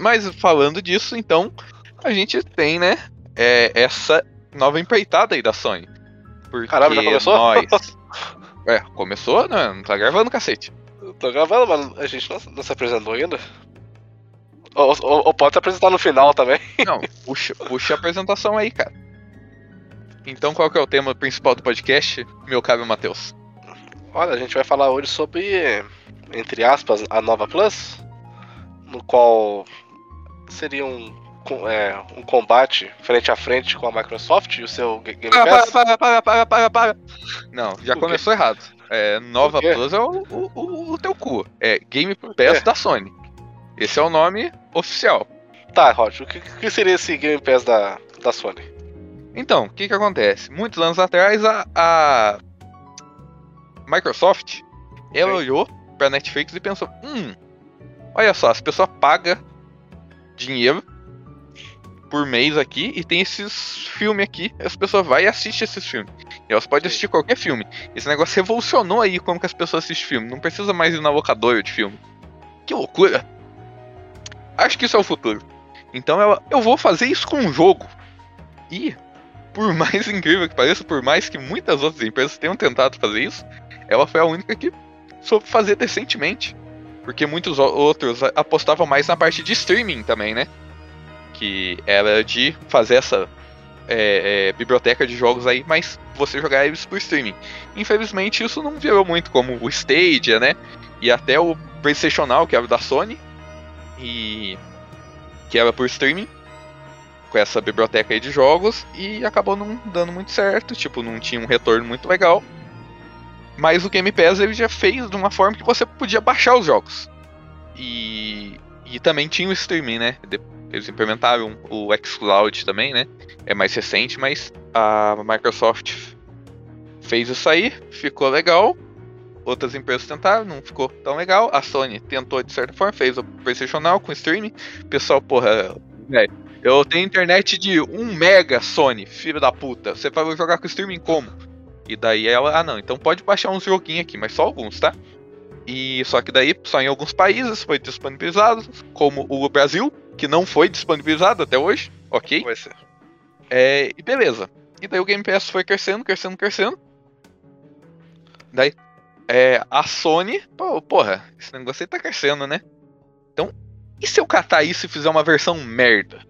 Mas falando disso, então, a gente tem, né, é, essa nova empreitada aí da Sony. Porque Caramba, já começou? nós. É, começou, né? Não tá gravando, cacete. Eu Tô gravando, mas a gente não, não se apresentou ainda. Ou, ou- ou pode se apresentar no final também. Não, puxa, puxa a apresentação aí, cara. Então, qual que é o tema principal do podcast, meu caro Matheus? Olha, a gente vai falar hoje sobre, entre aspas, a nova Plus, no qual seria um, é, um combate frente a frente com a Microsoft e o seu Ga- Game Para, Pass. para, para, para, para, para. Não, já O quê? começou errado. É, Nova? Plus é o, o, o- o teu cu. É Game Pass da Sony. Esse é o nome oficial. Tá, Rod, o que, que seria esse Game Pass da, da Sony? Então, o que que acontece? Muitos anos atrás, a, a Microsoft, ela Sim. olhou pra Netflix e pensou, hum, olha só, as pessoas pagam dinheiro por mês aqui e tem esses filmes aqui, as pessoas vão e assistem esses filmes. E elas podem assistir qualquer filme. Esse negócio revolucionou aí como que as pessoas assistem filme. Não precisa mais ir na locadora de filme. Que loucura! Acho que isso é o futuro. Então ela, eu vou fazer isso com um jogo. E, por mais incrível que pareça, por mais que muitas outras empresas tenham tentado fazer isso, ela foi a única que soube fazer decentemente. Porque muitos outros apostavam mais na parte de streaming também, né? Que era de fazer essa é, é, biblioteca de jogos aí, mas você jogar eles por streaming. Infelizmente isso não virou muito como o Stadia, né? E até o PlayStation Now, que era da Sony, e que era por streaming, com essa biblioteca aí de jogos, e acabou não dando muito certo, tipo, não tinha um retorno muito legal. Mas o Game Pass ele já fez de uma forma que você podia baixar os jogos. E, e também tinha o streaming, né? Eles implementaram o xCloud também, né? É mais recente, mas a Microsoft fez isso aí, ficou legal. Outras empresas tentaram, não ficou tão legal. A Sony tentou de certa forma, fez o PlayStation Now com streaming. Pessoal, porra, velho, eu tenho internet de 1 mega, Sony, filho da puta. Você vai jogar com streaming como? E daí ela, ah não, então pode baixar uns joguinhos aqui, mas só alguns, tá? E só que daí, só em alguns países foi disponibilizado, como o Brasil, que não foi disponibilizado até hoje, ok? Vai ser. É, e beleza. E daí o Game Pass foi crescendo, crescendo, crescendo. Daí, é, a Sony, pô, porra, esse negócio aí tá crescendo, né? Então, e se eu catar isso e fizer uma versão merda?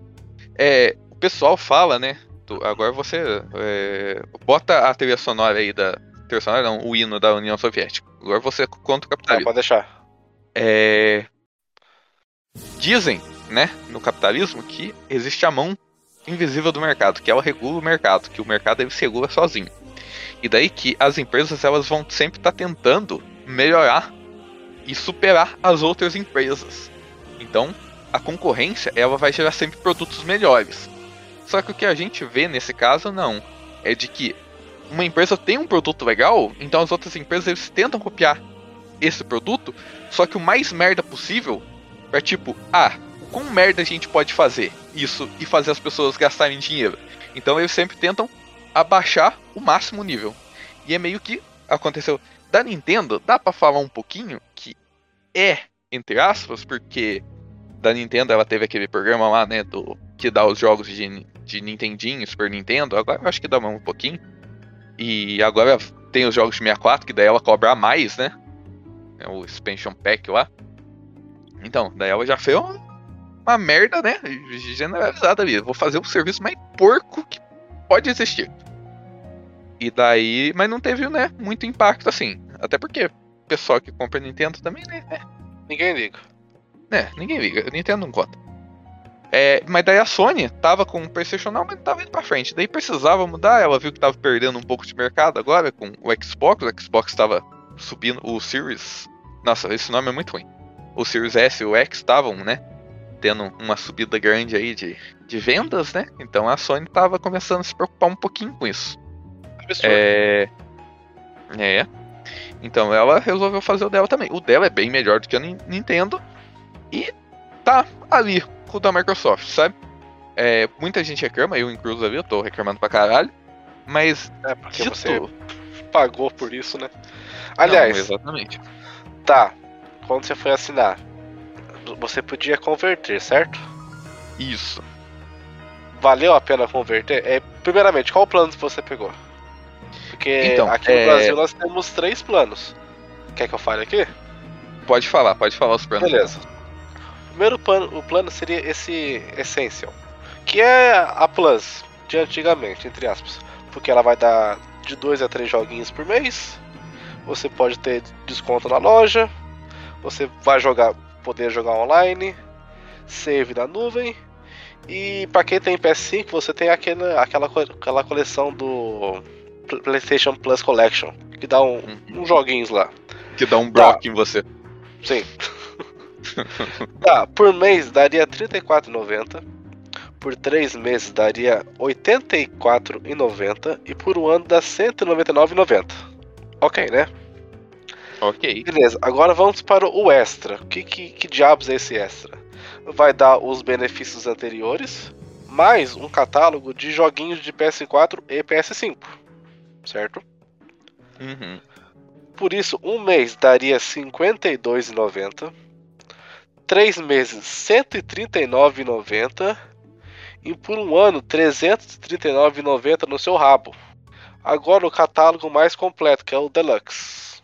É, o pessoal fala, né? Tu- agora você é, bota a trilha sonora aí da. Trilha sonora não, o hino da União Soviética. Agora você conta o Tá, capitalismo. pode deixar. É, Dizem, né, no capitalismo, que existe a mão invisível do mercado, que ela regula o mercado, que o mercado ele se regula sozinho. E daí que as empresas elas vão sempre estar tentando melhorar e superar as outras empresas. Então, a concorrência ela vai gerar sempre produtos melhores. Só que o que a gente vê nesse caso não é de que uma empresa tem um produto legal, então as outras empresas eles tentam copiar esse produto, só que o mais merda possível é tipo, ah, quão merda a gente pode fazer isso e fazer as pessoas gastarem dinheiro. Então eles sempre tentam abaixar o máximo nível. E é meio que aconteceu da Nintendo, dá pra falar um pouquinho que é entre aspas, porque da Nintendo ela teve aquele programa lá, né, do que dá os jogos de, de Nintendinho, Super Nintendo, agora eu acho que dá um pouquinho. E agora tem os jogos de 64, que daí ela cobra a mais, né? É o expansion pack lá. Então, daí ela já fez uma, uma merda, né? Generalizada ali. Vou fazer o serviço mais porco que pode existir. E daí. Mas não teve, né? Muito impacto assim. Até porque o pessoal que compra Nintendo também, né? Ninguém liga. é, ninguém liga. Nintendo não conta. É, mas daí a Sony tava com o PlayStation mas tava indo pra frente. Daí precisava mudar, ela viu que tava perdendo um pouco de mercado agora com o Xbox. O Xbox tava subindo, o Series. Nossa, esse nome é muito ruim. O Series S e o X estavam, né? Tendo uma subida grande aí de, de vendas, né? Então a Sony tava começando a se preocupar um pouquinho com isso. Absurdo. É. É. Então ela resolveu fazer o dela também. O dela é bem melhor do que a Nin- Nintendo. E tá ali com o da Microsoft, sabe? É, muita gente reclama, eu incluso ali, eu tô reclamando pra caralho. Mas É, porque dito- você pagou por isso, né? Não, Aliás, exatamente. tá. Quando você foi assinar, você podia converter, certo? Isso. Valeu a pena converter? É, primeiramente, qual plano você pegou? Porque Então, aqui é- no Brasil nós temos três planos. Quer que eu fale aqui? Pode falar, pode falar os planos. Beleza. O primeiro plano, o plano seria esse Essential, que é a Plus de antigamente, entre aspas, porque ela vai dar de 2 a 3 joguinhos por mês. Você pode ter desconto na loja. Você vai jogar, poder jogar online, save na nuvem. E para quem tem PS5, você tem aquela, aquela, aquela coleção do PlayStation Plus Collection, que dá um, Uhum. uns joguinhos lá. Que dá um bloco em você. Sim. tá, por mês daria R$ 34,90. Por 3 meses daria R$ 84,90. E por um ano dá R$ 199,90. Ok, né? Ok. Beleza, agora vamos para o extra. Que, que, que diabos é esse extra? Vai dar os benefícios anteriores, mais um catálogo de joguinhos de PS4 e PS5. Certo? Uhum. Por isso, um mês daria R$ 52,90. Três meses, R$ 139,90. E por um ano, R$ 339,90 no seu rabo. Agora o catálogo mais completo, que é o Deluxe.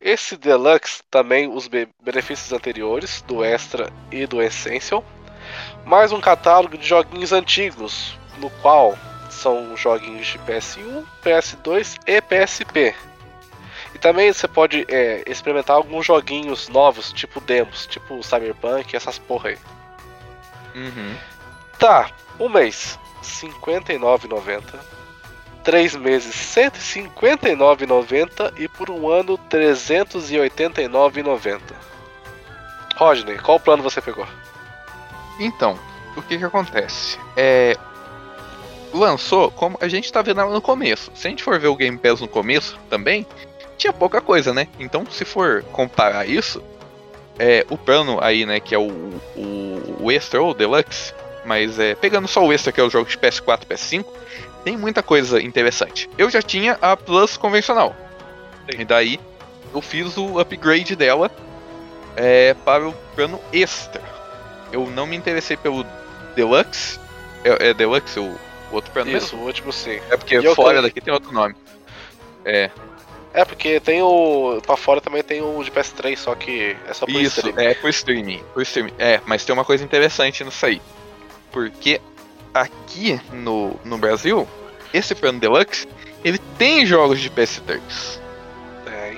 Esse Deluxe também os be- benefícios anteriores, do Extra e do Essential. Mais um catálogo de joguinhos antigos, no qual são joguinhos de PS1, PS2 e PSP. Também você pode é, experimentar alguns joguinhos novos, tipo demos, tipo Cyberpunk, essas porra aí. Uhum. Tá, um mês, R$ 59,90. Três meses, R$ 159,90. E por um ano, R$ 389,90. Rodney, qual plano você pegou? Então, o que que acontece? É. Lançou, como a gente tá vendo ela no começo. Se a gente for ver o Game Pass no começo também, tinha pouca coisa, né? Então, se for comparar isso, é, o plano aí, né, que é o, o, o Extra ou o Deluxe, mas é, pegando só o Extra, que é o jogo de PS4 e PS5, tem muita coisa interessante. Eu já tinha a Plus convencional. E daí, eu fiz o upgrade dela é, para o plano Extra. Eu não me interessei pelo Deluxe. É, é Deluxe o, outro plano Isso, mesmo? o último sim. É porque E eu fora daqui tem outro nome. É, É, porque tem o. Pra fora também tem o de PS3, só que é só por isso, stream. é por streaming, por streaming. É, mas tem uma coisa interessante nisso aí. Porque aqui no, no Brasil, esse plano Deluxe, ele tem jogos de PS3. É,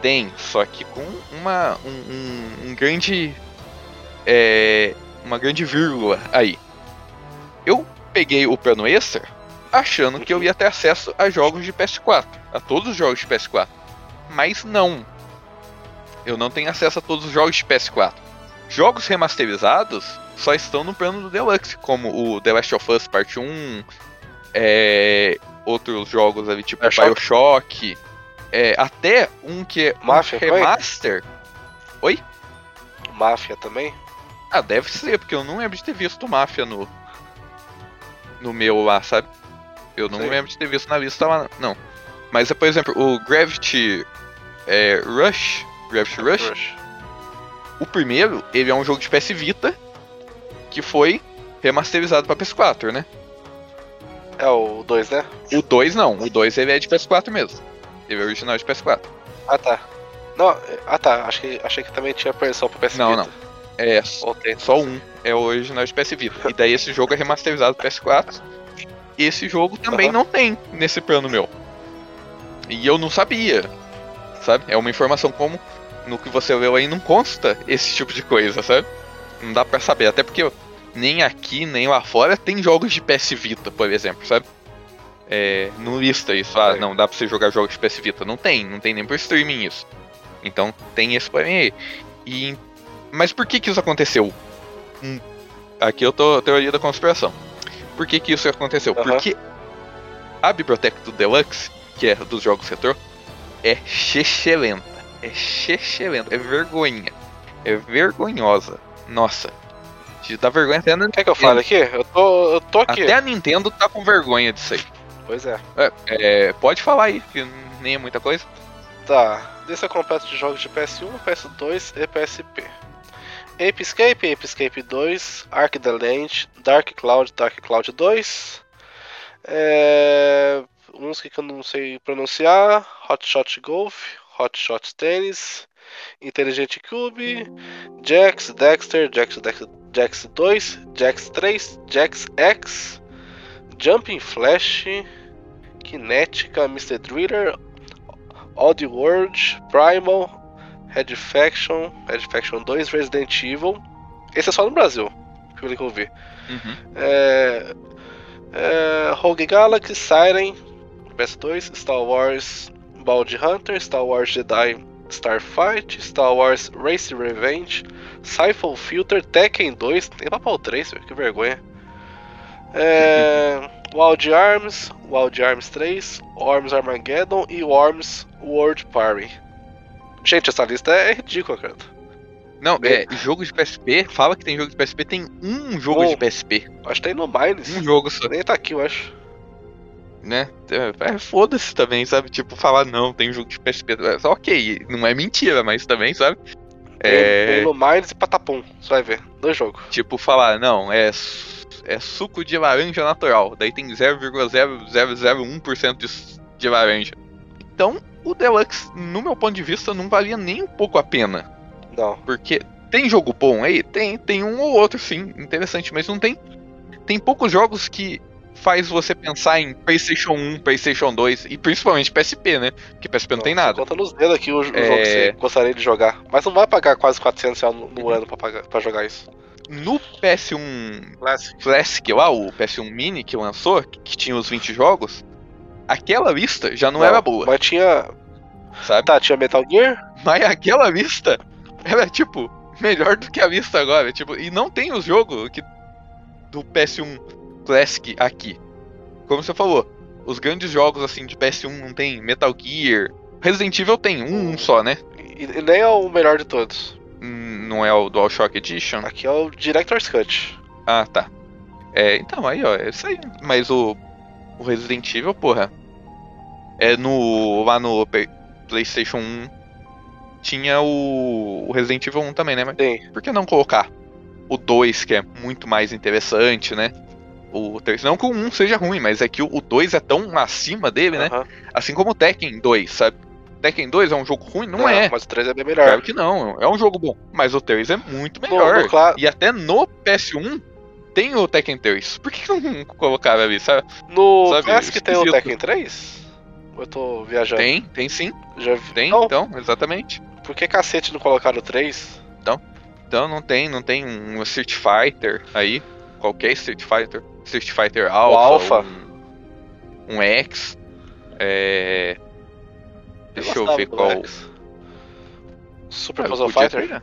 Tem, só que com uma um, um- um grande é, uma grande vírgula aí. Eu peguei o plano extra achando que eu ia ter acesso a jogos de PS4, a todos os jogos de PS4. Mas não. Eu não tenho acesso a todos os jogos de PS4. Jogos remasterizados só estão no plano do Deluxe, como o The Last of Us Part 1, é, outros jogos ali tipo Bioshock? Bioshock, é, até um que é um Mafia, foi? remaster. Máfia também? Ah, deve ser, porque eu não lembro de ter visto Máfia no. No meu lá, sabe? Eu não Sei. lembro de ter visto na lista lá, não. Mas, por exemplo, o Gravity é, Rush. Gravity Rush, o primeiro, ele é um jogo de PS Vita que foi remasterizado pra PS4, né? É o 2, né? O 2 não, o 2 ele é de PS4 mesmo. Ele é original de PS4. Ah tá. Não, é- ah tá, acho que, achei que também tinha versão pra PS Não, Vita. É, Ou tem. Só um é o original de PS Vita. E daí esse jogo é remasterizado pro PS4. Esse jogo também Aham. não tem nesse plano meu. E eu não sabia. Sabe? É uma informação como no que você leu aí não consta esse tipo de coisa, sabe? Não dá pra saber. Até porque nem aqui, nem lá fora tem jogos de PS Vita, por exemplo, sabe? É, não lista isso. Ah, não, dá pra você jogar jogos de PS Vita. Não tem, não tem nem por streaming isso. Então tem esse porém aí. E mas por que que isso aconteceu? Hum, aqui eu tô teoria da conspiração. Por que que isso aconteceu? Aham. Porque a biblioteca do Deluxe, que é dos jogos retrô, é chechelenta. É chechelenta, é vergonha. É vergonhosa. Nossa. Te dá vergonha até a Nintendo. Quer que eu fale aqui? Eu tô, eu tô aqui. Até a Nintendo tá com vergonha disso aí. Pois é. É, é, pode falar aí, que nem é muita coisa. Tá. Lista completa de jogos de PS1, PS2 e PSP. Ape Escape, Ape Escape 2, Ark the Land, Dark Cloud, Dark Cloud 2. É... Uns que eu não sei pronunciar. Hot Shot Golf, Hot Shot Tennis, Intelligent Cube, Jax, Dexter, Jax, Dex, Jax 2, Jax 3, Jax X, Jumping Flash, Kinetica, Mr. Driller, Odd World, Primal, Red Faction, Red Faction 2, Resident Evil. Esse é só no Brasil, pelo que eu vi. Uhum. É, é, Rogue Galaxy, Siren, PS2, Star Wars Bounty Hunter, Star Wars Jedi Starfight, Star Wars Race Revenge, Siphon Filter, Tekken 2, tem pra pau 3, que vergonha. É, Wild Arms, Wild Arms 3, Worms Armageddon e Worms World Party. Gente, essa lista é ridícula, cara. Não, é, jogo de PSP, fala que tem jogo de PSP, tem um jogo Um. de PSP. Acho que tem no Mines. Um jogo só, Nem tá aqui, eu acho. Né? É, foda-se também, sabe? Tipo, falar não, tem jogo de PSP. É, ok, não é mentira, mas também, sabe? É, tem no Mines e Patapum. Você vai ver. Dois jogos. tipo, falar, não, é, é suco de laranja natural. Daí tem 0,0001% de, de laranja. Então, o Deluxe, no meu ponto de vista, não valia nem um pouco a pena. Não. Porque tem jogo bom aí? Tem, tem um ou outro, sim, interessante, mas não tem. Tem poucos jogos que faz você pensar em PlayStation 1, PlayStation 2 e principalmente PSP, né? Porque PSP não tem Você nada. Conta nos dedos aqui o, o É. jogo que você gostaria de jogar. Mas não vai pagar quase 400 reais no, no ano pra, pagar, pra jogar isso. No PS1 Classic. Classic lá, o PS1 Mini que lançou, que tinha os 20 jogos, aquela lista já não, era boa, Mas tinha. sabe? Tá, tinha Metal Gear? Mas aquela lista era tipo melhor do que a lista agora, tipo, e não tem os jogos que do PS1 Classic aqui. Como você falou, os grandes jogos assim de PS1 não tem Metal Gear, Resident Evil tem um, um só, né? E, e nem é o melhor de todos. Hum, Não é o DualShock Edition. Aqui é o Director's Cut. Ah, tá. É, então aí, ó, é isso aí. Mas o, o Resident Evil, porra, é no lá no PlayStation 1 tinha o, o Resident Evil 1 também, né? Mas Tem. por que não colocar o 2, que é muito mais interessante, né? O 3, não que o 1 seja ruim, mas é que o 2 é tão acima dele, né? Assim como o Tekken 2, sabe? Tekken 2 é um jogo ruim? Não, é. Mas o 3 é bem melhor. Claro que não, é um jogo bom. Mas o 3 é muito melhor. no cla- E até no PS1 tem o Tekken 3. Por que que não colocaram ali, sabe? No Sabe, Classic tem o. Tekken 3? Ou eu tô viajando? Tem, tem sim. Já vi. Tem, Não, então, exatamente. por que cacete não colocaram o 3? Então não tem, não tem um Street Fighter aí. Qualquer Street Fighter. Street Fighter Alpha. Alpha. Um, um X. É. Deixa eu gostava ver qual. X. Super Ah, Puzzle Fighter? ter?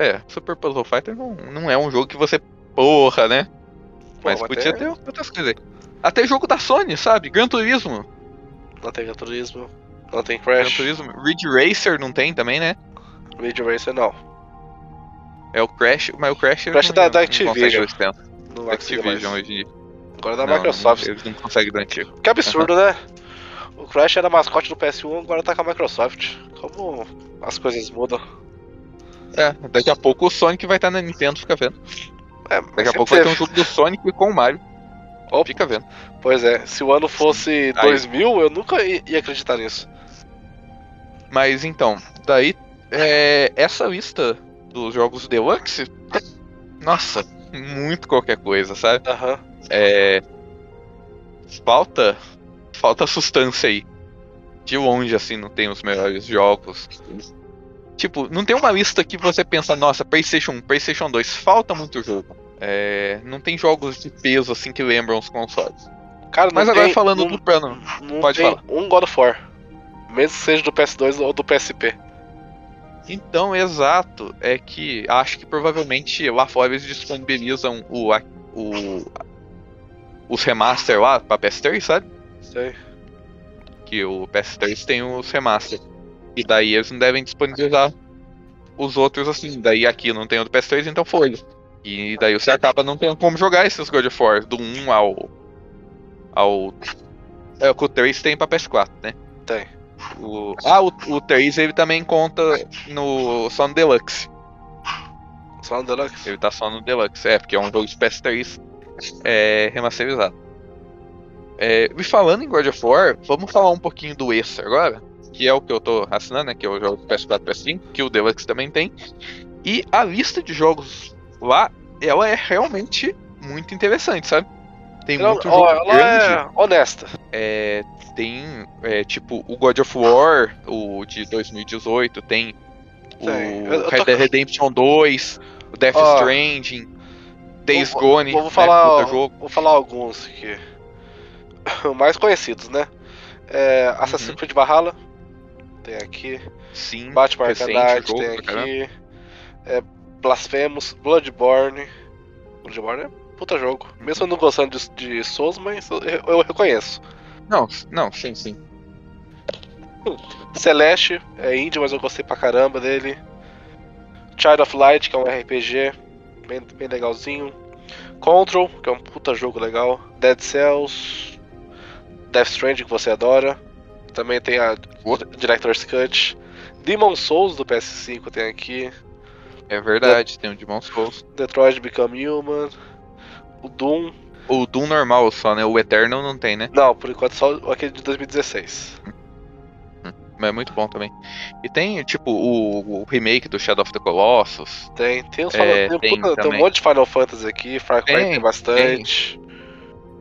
É, Super Puzzle Fighter não, não é um jogo que você. Porra, né? Pô, Mas podia tem- ter outras coisas. Até jogo da Sony, sabe? Gran Turismo. Não tem Gran Turismo. Não tem Gran Crash. Turismo. Ridge Racer não tem também, né? Ridge Racer não. É o Crash, mas o Crash. Crash não, da- não da consegue Activision. Não Mais. Activision hoje em dia. Agora da Não, Microsoft. Eles não conseguem antigo. Que absurdo, né? O Crash era mascote do PS1, agora tá com a Microsoft. Como as coisas mudam. É, daqui a pouco o Sonic vai estar na Nintendo, fica vendo. É, Daqui a pouco vai ter teve. um jogo do Sonic com o Mario. Fica vendo. Pois é, se o ano fosse Aí. 2000, eu nunca ia acreditar nisso. Mas então, daí é, essa lista dos jogos Deluxe, nossa, muito qualquer coisa, sabe? Aham. É, falta falta substância aí. De longe assim não tem os melhores jogos. Tipo, não tem uma lista que você pensa, nossa, PlayStation 1, PlayStation 2, falta muito jogo. É, não tem jogos de peso assim que lembram os consoles. Cara, Mas agora falando um, do plano, pode falar. um God of War. Mesmo que seja do PS2 ou do PSP. Então, exato, é que acho que provavelmente lá fora eles disponibilizam o, a- o os remaster lá pra PS3, sabe? Sei. Que o PS3 tem os remaster. E daí eles não devem disponibilizar os outros assim. Daí aqui não tem o do PS3, então foi. E daí você acaba não tendo como jogar esses God of War do 1 ao. ao. É o que o 3 tem pra PS4, né? Tem. O, ah, o, o 3 ele também conta no só no Deluxe. Só no Deluxe? Ele tá só no Deluxe, é, porque é um jogo de PS3 é, remasterizado. É, e falando em God of War, vamos falar um pouquinho do Extra agora, que é o que eu tô assinando, né, que é o jogo do PS4 PS5, que o Deluxe também tem. E a lista de jogos lá, ela é realmente muito interessante, sabe? Tem Ela, muito ó, jogo ela grande. é honesta. É, tem, é, tipo, o God of War, o de 2018, tem o. Eu- eu Red tô- Dead Redemption 2, o Death Ó, Stranding, Days vou- Gone, Vou né, falar, outro jogo. vou falar alguns aqui. Mais conhecidos, né? É, Assassin's Uhum. Creed Valhalla. Tem aqui. Sim, Batman o jogo tem aqui. É, Blasphemous, Bloodborne. Bloodborne é puta jogo. Mesmo eu não gostando de, de Souls, mas eu, eu reconheço. Não, não, sim, sim. Celeste é indie, mas eu gostei pra caramba dele. Child of Light, que é um RPG bem, bem legalzinho. Control, que é um puta jogo legal. Dead Cells. Death Stranding, que você adora. Também tem a Outro. Director's Cut. Demon Souls do PS5 tem aqui. É verdade, tem o Demon Souls. Detroit Become Human. O Doom. O Doom normal só, né? O Eternal não tem, né? Não, por enquanto só aquele de 2016. Mas é muito bom também. E tem, tipo, o, o remake do Shadow of the Colossus. Tem, tem, É, tem, tem puta- tem um monte de Final Fantasy aqui. Far Cry Tem, tem, bastante.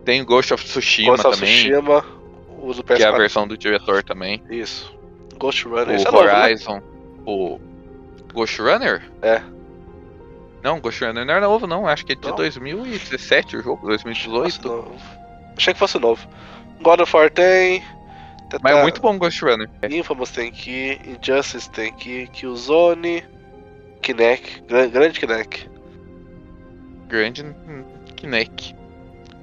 Tem o Ghost of Tsushima Ghost of também, Tsushima. O do PS4. que é a versão do diretor também. Isso. Ghost Runner. O é novo, né? Horizon. O Ghost Runner? É. Não, Ghost Runner não era novo, não. Acho que é de Não? 2017 o jogo, Fosse 2018. novo. Achei que fosse novo. God of War tem. Tá- Mas é tá- muito bom Ghost Runner. Infamous tem aqui. Injustice tem aqui. Killzone. Kinect. Gran- Grande Kinect. Grande Kinect.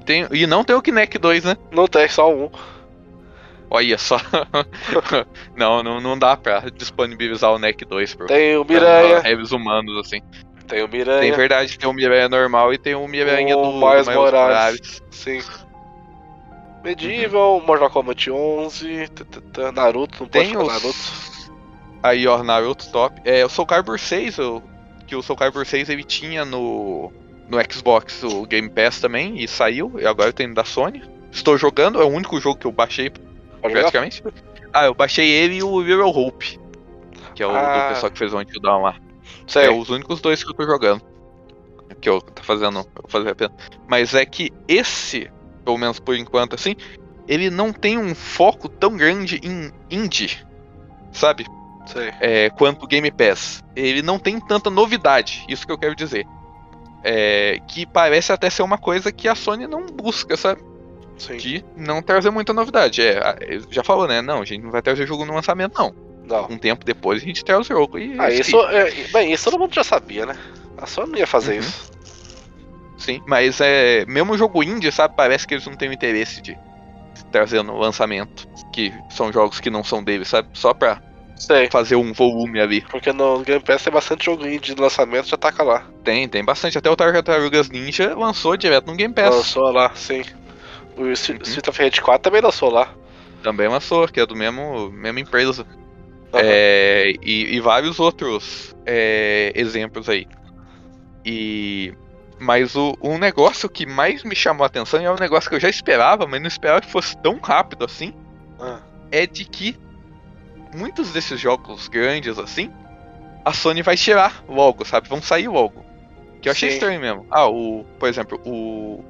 Tem, e não tem o Kinect 2, né? Não tem, só um. Olha só. não, não, não dá pra disponibilizar o NEC 2 pro Tem o pra Miranha. heavies humanos, assim. Tem o Tem Miranha. verdade, tem o Miranha normal e tem o Miranha O do, do Miles Miles Morales. Sim. Medieval, Mortal Kombat 11, t- t- t- Naruto, não pode Tem falar os... Naruto. Aí, ó, Naruto top. É, o Soul Calibur 6, o... que o Soul Calibur 6 ele tinha no... no Xbox o Game Pass também, e saiu, e agora eu tenho da Sony. Estou jogando, é o único jogo que eu baixei, Pode praticamente. Ah, eu baixei ele e o Little Hope, que é o Ah. do pessoal que fez o Until Dawn lá. Sei. É os únicos dois que eu tô jogando. Que eu tô fazendo. Eu fazer a pena. Mas é que esse, pelo menos por enquanto, assim, ele não tem um foco tão grande em indie. Sabe? Sei. É, quanto Game Pass. Ele não tem tanta novidade, isso que eu quero dizer. É, que parece até ser uma coisa que a Sony não busca, sabe? Sim. De não trazer muita novidade. É, já falou, né? Não, a gente não vai trazer jogo no lançamento, não. Não. Um tempo depois a gente traz o jogo. E Ah, isso, é, bem, isso todo mundo já sabia, né? A Sony não ia fazer Uhum. isso. Sim, mas é. Mesmo jogo indie, sabe? Parece que eles não têm interesse de trazer no lançamento. Que são jogos que não são deles, sabe? Só pra Sei. fazer um volume ali. Porque no Game Pass tem bastante jogo indie de lançamento, já taca lá. Tem, tem bastante. Até o Tartarugas Ninja lançou direto no Game Pass. Lançou lá, sim. O Uhum. Street of Rage 4 também lançou lá. Também lançou, que é do mesmo mesma empresa. Aham. É, e, e vários outros é, exemplos aí. E. Mas o, um negócio que mais me chamou a atenção, e é um negócio que eu já esperava, mas não esperava que fosse tão rápido assim, Ah, é de que muitos desses jogos grandes assim, a Sony vai tirar logo, sabe? Vão sair logo. Que eu achei Sim. estranho mesmo. Ah, o. Por exemplo, o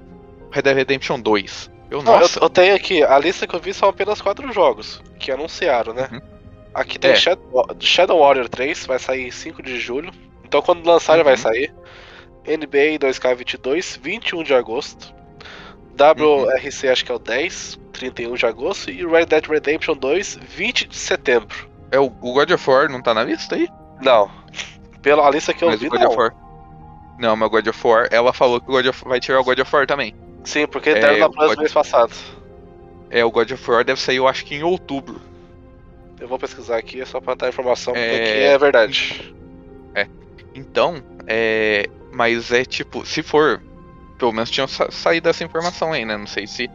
Red Dead Redemption 2. Eu, Não, eu, eu tenho aqui, a lista que eu vi são apenas quatro jogos que anunciaram, né? Uhum. Aqui tem É. Shadow, Shadow Warrior 3, vai sair 5 de julho. Então quando lançar ele vai Uhum. sair. NBA 2K22, 21 de agosto. WRC acho que é o 10, 31 de agosto. E Red Dead Redemption 2, 20 de setembro. é o, God of War não tá na lista aí? Não. Pela lista que eu Mas vi, o God não. of War. Não, mas o God of War, ela falou que o God of vai tirar o God of War também. Sim, porque É, deram na o Plus God- mês passado. É, o God of War deve sair, eu acho que em outubro. Eu vou pesquisar aqui só pra dar informação, porque É. aqui é verdade. Então, é. Mas é tipo, se for. Pelo menos tinha sa saído essa informação aí, né? Não sei se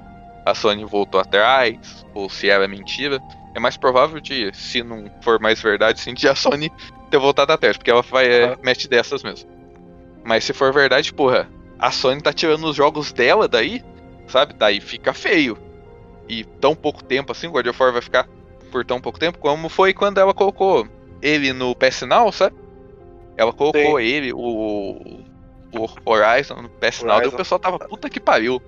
a Sony voltou atrás, ou se era mentira. É mais provável de, se não for mais verdade, sim, de a Sony ter voltado atrás, porque ela vai, é, mete dessas mesmo. Mas se for verdade, porra, a Sony tá tirando os jogos dela daí, sabe? Daí fica feio. E tão pouco tempo assim, o God of War vai ficar por tão pouco tempo, como foi quando ela colocou ele no PS Now, sabe? Ela colocou Sim. ele, o, o Horizon no PS Now, e o pessoal tava puta que pariu.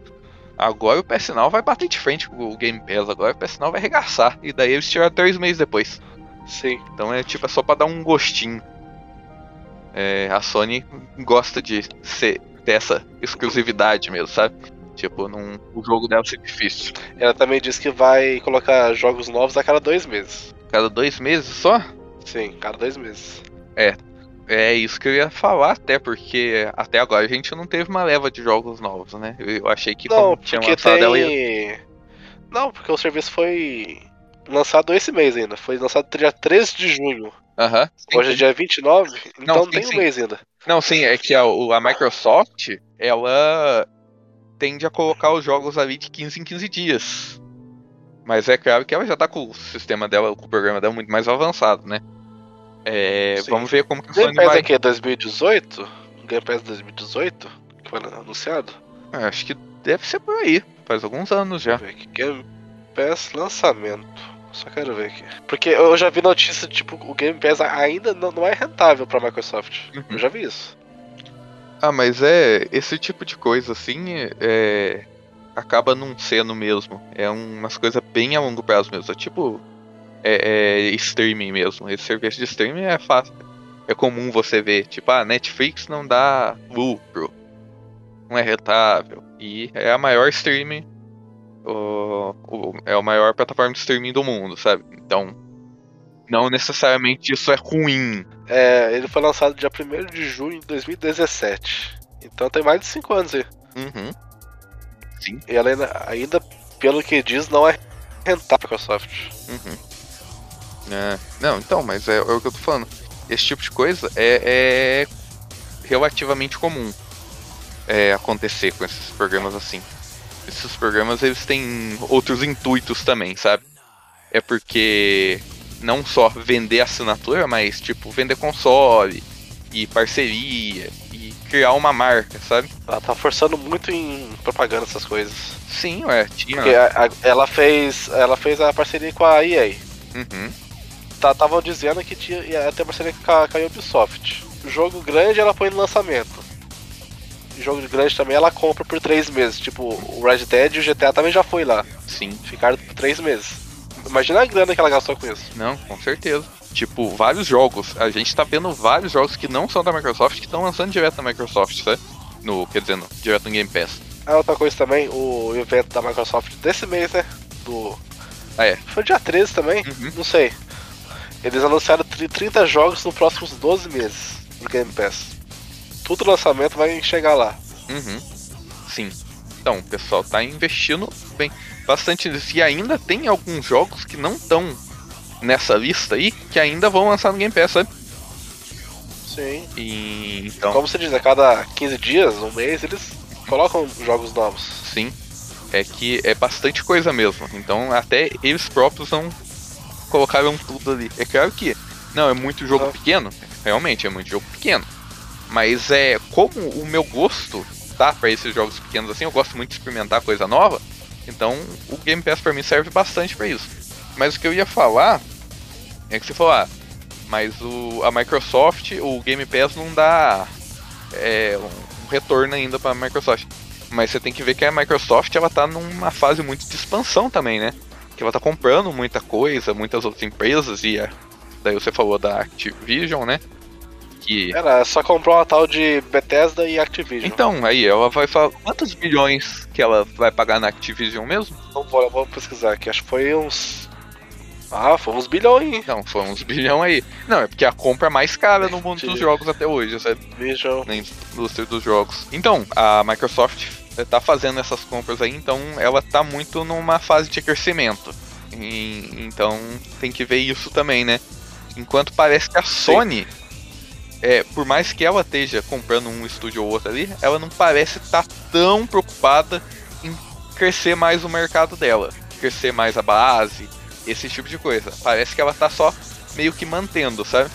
Agora o PS Now vai bater de frente com o Game Pass, agora o PS Now vai arregaçar. E daí eles tiraram três meses depois. Sim. Então é tipo, é só pra dar um gostinho. É, a Sony gosta de ser, ter essa exclusividade mesmo, sabe? Tipo, num, o jogo dela ser difícil. Ela também disse que vai colocar jogos novos a cada dois meses. Cada dois meses só? Sim, cada dois meses. É isso que eu ia falar, até porque até agora a gente não teve uma leva de jogos novos, né? Eu, achei que Não, como tinha porque lançado tem. ela ia... Não, porque o serviço foi lançado esse mês ainda. Foi lançado dia 13 de junho. Aham. sim, Hoje é dia 29, então Não, sim, tem um sim. mês ainda. Não, sim, é que a, a Microsoft, ela tende a colocar os jogos ali de 15 em 15 dias. Mas é claro que ela já tá com o sistema dela, com o programa dela muito mais avançado, né? É, vamos ver como que a Game Sony Pass vai. aqui é 2018? Game Pass 2018? Que foi anunciado? Ah, Acho que deve ser por aí. Faz alguns anos já. Ver aqui. Game Pass lançamento. Só quero ver aqui. Porque eu já vi notícia, tipo, o Game Pass ainda não, não é rentável pra Microsoft. Uhum. Eu já vi isso. Ah, mas é. Esse tipo de coisa assim. É. Acaba não sendo mesmo. É umas coisas bem a longo prazo mesmo. É tipo. É, é streaming mesmo. Esse serviço de streaming é fácil. É comum você ver. Tipo, a Netflix não dá lucro. Não é rentável. E é a maior streaming. O, o- é a maior plataforma de streaming do mundo, sabe? Então. Não necessariamente isso é ruim. É, ele foi lançado dia 1 de junho de 2017. Então tem mais de 5 anos aí. Uhum. E ela ainda, ainda, pelo que diz, não é rentável pra Microsoft. Uhum. É, não, então, mas é, é o que eu tô falando. Esse tipo de coisa é, é relativamente comum é, acontecer com esses programas assim. Esses programas eles têm outros intuitos também, sabe? É porque não só vender assinatura, mas tipo vender console e parceria e criar uma marca, sabe? Ela tá forçando muito em propaganda essas coisas. Sim, ué, tinha. Porque a- a- ela fez. Ela fez a parceria com a EA. Uhum, Estavam dizendo que tinha, ia ter parceria com a, com a Ubisoft. Jogo grande ela põe no lançamento. Jogo grande também ela compra por 3 meses. Tipo, o Red Dead e o GTA também já foi lá. sim. Ficaram por 3 meses. Imagina a grana que ela gastou com isso. Não, com certeza. Tipo, vários jogos. A gente tá vendo vários jogos que não são da Microsoft que estão lançando direto na Microsoft, sabe? No, quer dizer, no, direto no Game Pass. Ah, outra coisa também, o evento da Microsoft desse mês, né? Do. Ah, é. Foi dia 13 também? Uhum. Não sei. Eles anunciaram tri- 30 jogos nos próximos 12 meses do Game Pass. Tudo lançamento vai chegar lá. Uhum. Sim. Então, o pessoal tá investindo bem bastante nisso. E ainda tem alguns jogos que não estão nessa lista aí que ainda vão lançar no Game Pass, sabe? Sim. E, então, Como você diz, a cada 15 dias, um mês, eles colocam jogos novos. sim. É que é bastante coisa mesmo. Então, até eles próprios não colocaram tudo ali. É claro que não é muito jogo Uhum. pequeno, realmente é muito jogo pequeno. Mas é como o meu gosto tá para esses jogos pequenos assim, eu gosto muito de experimentar coisa nova. Então, o Game Pass pra mim serve bastante pra isso. Mas o que eu ia falar é que você falou, ah, mas o, a Microsoft, o Game Pass não dá é, um retorno ainda pra Microsoft. Mas você tem que ver que a Microsoft ela tá numa fase muito de expansão também, né? Que ela tá comprando muita coisa, muitas outras empresas e daí você falou da Activision, né? Que Era só comprar uma tal de Bethesda e Activision. então, aí ela vai falar quantos bilhões que ela vai pagar na Activision mesmo? Então, vou, vou pesquisar aqui. Acho que foi uns. Ah, foi uns bilhões, hein? Não, foi uns bilhão aí. Não, é porque a compra é mais cara no mundo dos jogos até hoje, sabe? Activision. Na indústria dos jogos. Então, a Microsoft eh, tá fazendo essas compras aí, então ela tá muito numa fase de crescimento. E- então tem que ver isso também, né? Enquanto parece que a Sony, é, por mais que ela esteja comprando um estúdio ou outro ali, ela não parece estar tão preocupada em crescer mais o mercado dela, crescer mais a base, esse tipo de coisa. Parece que ela tá só meio que mantendo, sabe?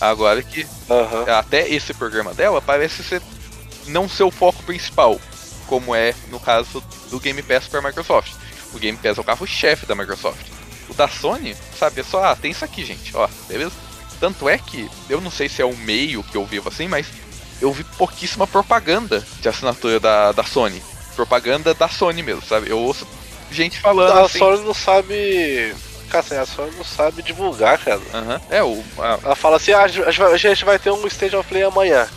Agora que Aham. até esse programa dela parece ser não ser o foco principal, como é no caso do Game Pass para a Microsoft. O Game Pass é o carro-chefe da Microsoft. O da Sony, sabe, é só, ah, tem isso aqui, gente, ó, beleza? Tanto é que, eu não sei se é o meio que eu vivo assim, mas eu vi pouquíssima propaganda de assinatura da, da Sony. Propaganda da Sony mesmo, sabe? Eu ouço gente falando A assim. Sony não sabe. Cara, assim, a Sony não sabe divulgar, cara. É, o, a- Ela fala assim, ah, a gente vai- ter um Stage of Play amanhã.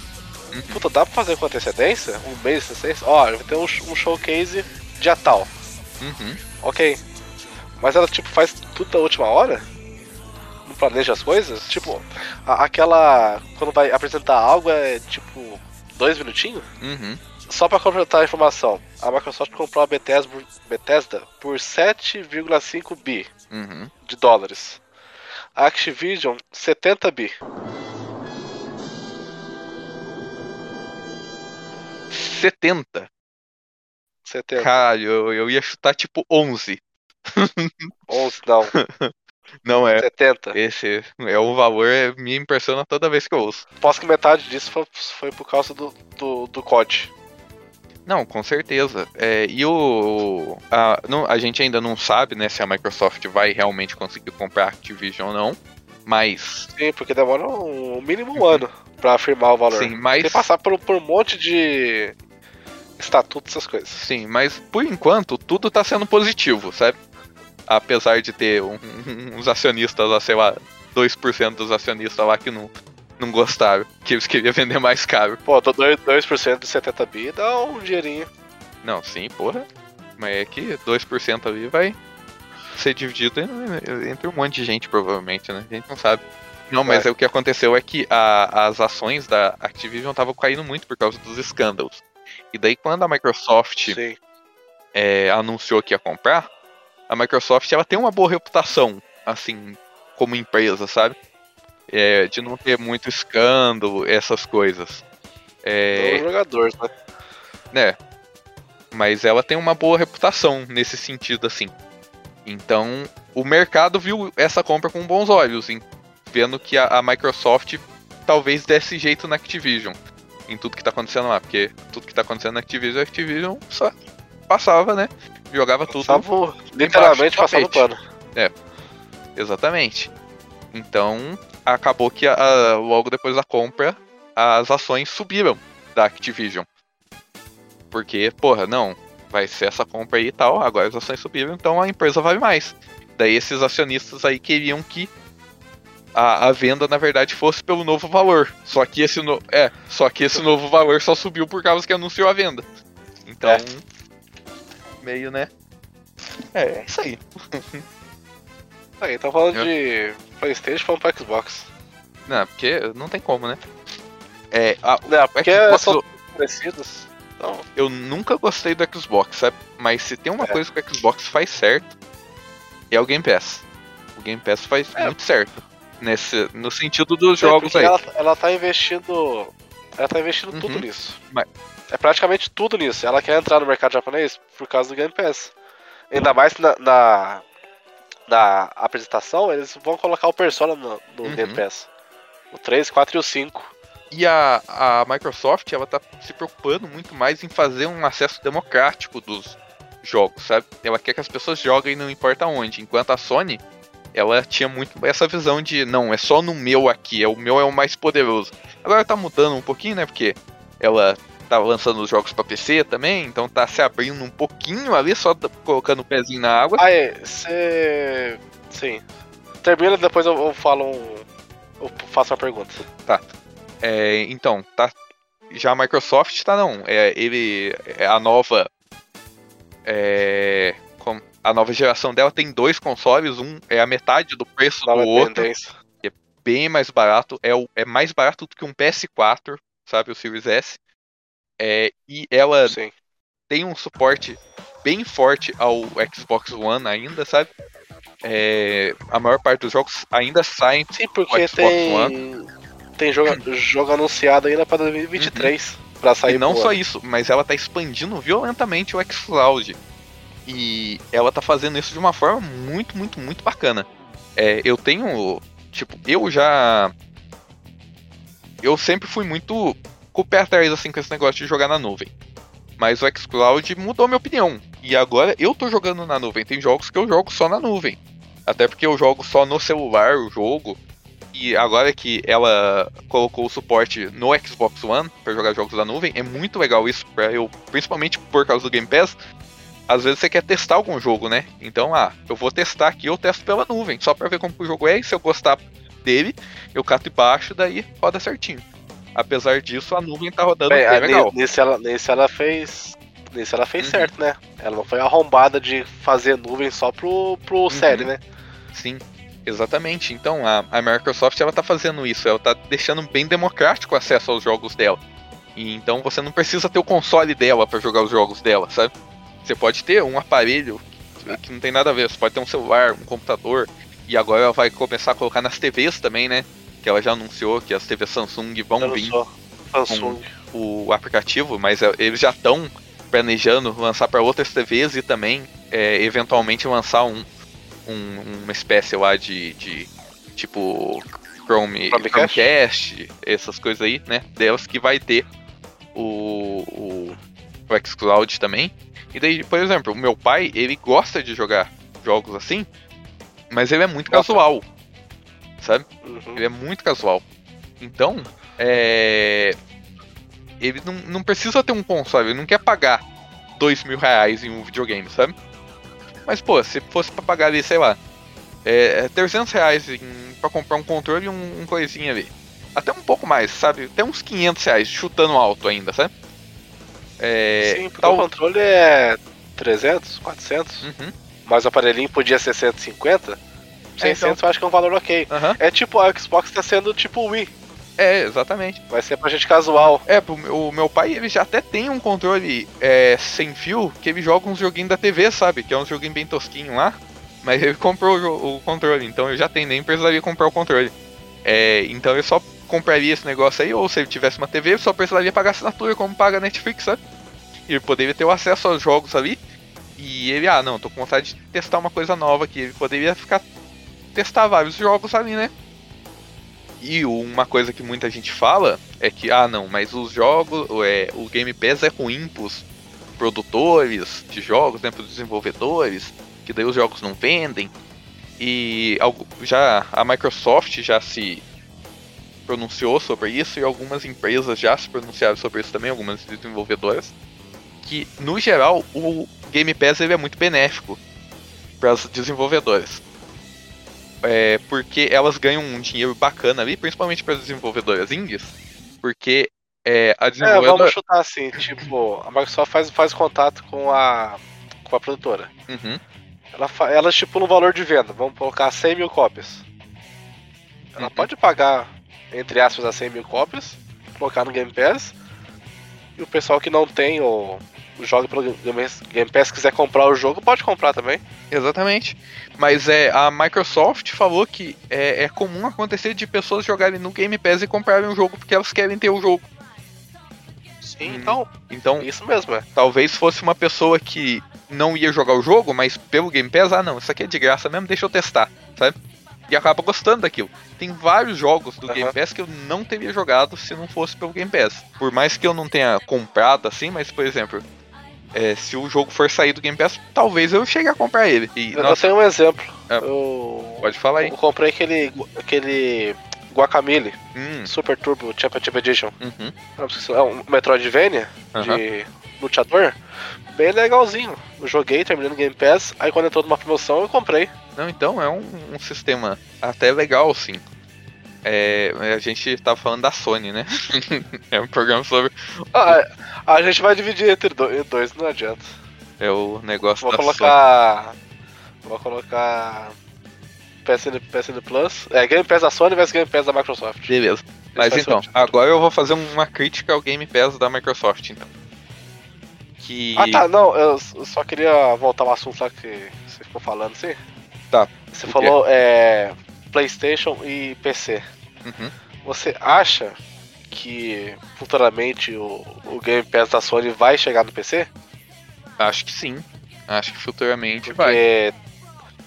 Uhum. Puta, dá pra fazer com antecedência? Um mês de antecedência? Ó, vai ter um, um showcase dia tal. uhum. Ok. Mas ela, tipo, faz tudo da última hora? Planeja as coisas? Tipo, a- aquela. Quando vai apresentar algo é tipo. Dois minutinhos? Uhum. Só pra completar a informação, a Microsoft comprou a Bethesda, por- Bethesda por 7,5 bi Uhum. de dólares. A Activision, 70 bi. 70. 70. Caralho, eu, eu ia chutar tipo 11. 11, não. Não é. 70. Esse é um valor, é, me impressiona toda vez que eu ouço. Posso que metade disso foi, foi por causa do, do, do COD. Não, com certeza. É, e o. A, não, a gente ainda não sabe né, se a Microsoft vai realmente conseguir comprar a Activision ou não. Mas. Sim, porque demora um, mínimo um ano pra afirmar o valor. Sim, Tem mas. que passar por, por um monte de estatutos, essas coisas. Sim, mas por enquanto tudo tá sendo positivo, sabe? Apesar de ter um- uns acionistas lá, sei lá, 2% dos acionistas lá que não, não gostaram, que eles queriam vender mais caro. Pô, 2%, 2 de 70 bi dá um dinheirinho. Não, sim, porra. Mas é que 2% ali vai ser dividido en- entre um monte de gente, provavelmente, né? A gente não sabe. Não, mas Vai. é, o que aconteceu é que a- as ações da Activision estavam caindo muito por causa dos escândalos. E daí, quando a Microsoft é, anunciou que ia comprar, a Microsoft ela tem uma boa reputação, assim, como empresa, sabe? É, de não ter muito escândalo, essas coisas. É, Os jogadores, né? né? Mas ela tem uma boa reputação nesse sentido, assim. Então, o mercado viu essa compra com bons olhos, vendo que a, a Microsoft talvez desse jeito na Activision. Em tudo que tá acontecendo lá, porque tudo que tá acontecendo na Activision, a Activision só passava, né? Jogava tudo. Passava, literalmente passava o pano. Exatamente. Então, acabou que a- a- logo depois da compra, as ações subiram da Activision. Porque, porra, não, vai ser essa compra aí e tal, agora as ações subiram, então a empresa vale mais. Daí esses acionistas aí queriam que a, a venda, na verdade, fosse pelo novo valor. Só que esse no... é, só que esse novo valor só subiu por causa que anunciou a venda. Então, É. meio, né? É, é isso aí. Aí, tá falando Eu- de Playstation falando pra Xbox. Não, porque não tem como, né? É, a, Não, porque Xbox, são eu, parecidos. Então, eu nunca gostei do Xbox, sabe? Mas se tem uma É. coisa que o Xbox faz certo, é o Game Pass. O Game Pass faz É. muito certo. Nesse, no sentido dos é jogos aí. ela, ela tá investindo. Ela tá investindo Uhum. tudo nisso. Mas- É praticamente tudo nisso. Ela quer entrar no mercado japonês por causa do Game Pass. Ainda mais na, na, na apresentação, eles vão colocar o Persona no, no Uhum. Game Pass. O 3, 4 e o 5. E a, a Microsoft, ela tá se preocupando muito mais em fazer um acesso democrático dos jogos, sabe? Ela quer que as pessoas joguem não importa onde. Enquanto a Sony, ela tinha muito essa visão de, não, é só no meu aqui, é o meu é o mais poderoso. Agora tá mudando um pouquinho, né? Porque ela tá lançando os jogos pra PC também, então tá se abrindo um pouquinho ali, só colocando o pezinho na água. Aí, você. Sim. Termina, depois eu, eu falo um. Eu faço uma pergunta. É, então, tá. Já a Microsoft tá não. É, ele. É a nova. É. com- a nova geração dela tem dois consoles, um é a metade do preço Nova do outro, tendência. bem mais barato. É, o, é mais barato do que um PS4, sabe? O Series S. É, e ela Sim. tem um suporte bem forte ao Xbox One ainda, sabe? É, a maior parte dos jogos ainda saem Sim, porque Xbox tem. Tem jogo, jogo anunciado ainda pra 2023. Pra sair e não só ano. isso, mas ela tá expandindo violentamente o xCloud. E ela tá fazendo isso de uma forma muito, muito, muito bacana. É, eu tenho. Tipo, eu já. eu sempre fui muito o pé atrás assim com esse negócio de jogar na nuvem. Mas o xCloud mudou minha opinião. E agora eu tô jogando na nuvem. Tem jogos que eu jogo só na nuvem. Até porque eu jogo só no celular o jogo. E agora que ela colocou o suporte no Xbox One para jogar jogos da nuvem, é muito legal isso para eu, principalmente por causa do Game Pass. Às vezes você quer testar algum jogo, né? Então, ah, eu vou testar aqui, eu testo pela nuvem, só para ver como o jogo é, e se eu gostar dele, eu cato embaixo, daí roda certinho. Apesar disso, a nuvem tá rodando Bem, bem legal. Nesse ela, nesse ela fez. Nesse ela fez Uhum. certo, né? Ela não foi arrombada de fazer nuvem só pro, pro série, né? Sim, exatamente. Então a, a Microsoft ela tá fazendo isso, ela tá deixando bem democrático o acesso aos jogos dela. E então você não precisa ter o console dela para jogar os jogos dela, sabe? Você pode ter um aparelho que- que não tem nada a ver, você pode ter um celular, um computador, e agora ela vai começar a colocar nas TVs também, né? Que ela já anunciou que as TVs Samsung vão não vir sou Samsung. o aplicativo, mas é, eles já estão planejando lançar para outras TVs e também é, eventualmente lançar um, um- uma espécie lá de, de tipo Chrome, Chromecast? Chromecast, essas coisas aí, né? Delas que vai ter o, o, o xCloud também. E daí, por exemplo, o meu pai, ele gosta de jogar jogos assim, mas ele é muito Nossa. casual, sabe? Uhum. Ele é muito casual. Então, é. Ele não, não precisa ter um console, ele não quer pagar dois mil reais em um videogame, sabe? Mas, pô, se fosse pra pagar ali, sei lá, é, é 300 reais em, pra comprar um controle e um, um coisinha ali. Até um pouco mais, sabe? Até uns 500 reais, chutando alto ainda, sabe? É, Sim, porque tal- o controle é 300, 400. Uhum, Mas o aparelhinho podia ser 150. 600 eu acho que é um valor ok. aham. É tipo, a Xbox tá sendo tipo Wii. É, exatamente. Vai ser pra gente casual. É, pro o meu pai ele já até tem um controle é, sem fio que ele joga uns joguinhos da TV, sabe? Que é um joguinho bem tosquinho lá. Mas ele comprou o, o controle, então eu já tenho, nem precisaria comprar o controle. É, então eu só compraria esse negócio aí, ou se ele tivesse uma TV, eu só precisaria pagar assinatura como paga a Netflix, sabe? E ele poderia ter o acesso aos jogos ali. E ele, ah, não, tô com vontade de testar uma coisa nova aqui. Ele poderia ficar. Testar vários jogos ali, né? E uma coisa que muita gente fala é que, ah não, mas os jogos, é, o Game Pass é ruim pros produtores de jogos, né, pros desenvolvedores, que daí os jogos não vendem. E já a Microsoft já se pronunciou sobre isso e algumas empresas já se pronunciaram sobre isso também, algumas desenvolvedoras, que no geral o Game Pass ele é muito benéfico para as desenvolvedoras. É, porque elas ganham um dinheiro bacana ali, principalmente para as desenvolvedoras indies, porque é, a É, desenvolvedora. vamos chutar assim, tipo, a Microsoft faz, faz contato com a, com a produtora. Uhum, Ela, ela estipula um valor de venda, vamos colocar 100 mil cópias. Ela Uhum. pode pagar, entre aspas, as 100 mil cópias, colocar no Game Pass, e o pessoal que não tem o, o jogo pelo Game Pass quiser comprar o jogo, pode comprar também. exatamente. Mas é, a Microsoft falou que é, é comum acontecer de pessoas jogarem no Game Pass e comprarem o jogo porque elas querem ter o jogo. Sim, Hum. então, Então, isso mesmo, é. talvez fosse uma pessoa que não ia jogar o jogo, mas pelo Game Pass, ah não, isso aqui é de graça mesmo, deixa eu testar, sabe? E acaba gostando daquilo. Tem vários jogos do Aham. Game Pass que eu não teria jogado se não fosse pelo Game Pass. Por mais que eu não tenha comprado assim, mas por exemplo, é, se o jogo for sair do Game Pass, talvez eu chegue a comprar ele. E, Eu, nossa, tenho um exemplo. É. Eu, pode falar aí. eu comprei aquele, aquele Guacamole Hum, Super Turbo Championship Edition. uhum, se É um Metroidvania aham. de luteador. Bem legalzinho. Eu joguei, terminei no Game Pass. Aí quando entrou numa promoção, eu comprei. Não, então é um, um sistema até legal, sim. É, a gente tava falando da Sony, né? é um programa sobre Ah, a gente vai dividir entre do- entre dois, não adianta. é o negócio Vou da Sony. colocar. Vou colocar. PSN, PSN Plus. É, Game Pass da Sony versus Game Pass da Microsoft. Beleza. Mas então, agora eu vou fazer uma crítica ao Game Pass da Microsoft, então. Que. Ah tá, não, eu só queria voltar ao assunto lá que você ficou falando, assim. Tá, Você falou é, PlayStation e PC. Uhum. Você acha que futuramente o, o Game Pass da Sony vai chegar no PC? Acho que sim. Acho que futuramente Porque vai.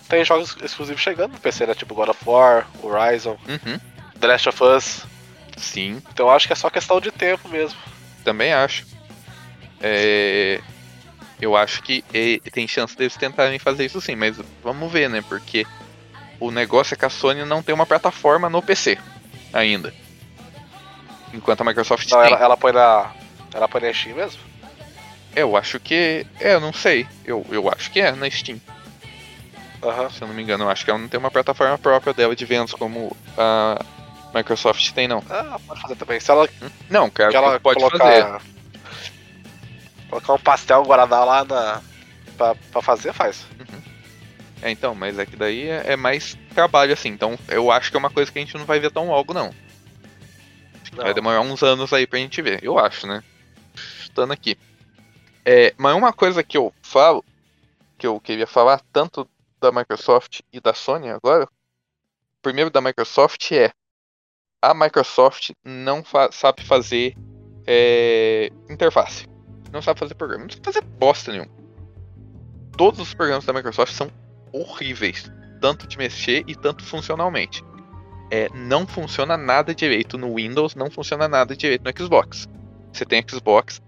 tem jogos exclusivos chegando no PC, né? Tipo God of War, Horizon, Uhum. The Last of Us. Sim, Então eu acho que é só questão de tempo mesmo. também acho. É, eu acho que tem chance deles tentarem fazer isso sim, mas vamos ver, né? Porque o negócio é que a Sony não tem uma plataforma no PC ainda. Enquanto a Microsoft Não, tem. ela, ela põe na. Ela põe na Steam mesmo? Eu acho que. É, eu não sei. Eu, eu acho que é na Steam. Aham. Se eu não me engano, eu acho que ela não tem uma plataforma própria dela de vendas como a Microsoft tem, não. Ah, pode fazer também. Se ela, Não, cara, que ela pode colocar. fazer. Colocar um pastel Guaraná lá na. Pra, pra fazer, faz. É, então, mas é que daí é, é mais trabalho assim. Então, eu acho que é uma coisa que a gente não vai ver tão logo, não. Não. Vai demorar uns anos aí pra gente ver. Eu acho, né? Estando aqui. É, mas uma coisa que eu falo, que eu queria falar tanto da Microsoft e da Sony agora, primeiro da Microsoft é a Microsoft não fa- sabe fazer é, interface. Não sabe fazer programa. Não sabe fazer bosta nenhuma. Todos os programas da Microsoft são horríveis. Tanto de mexer e tanto funcionalmente. É, não funciona nada direito no Windows, não funciona nada direito no Xbox. Você tem Xbox.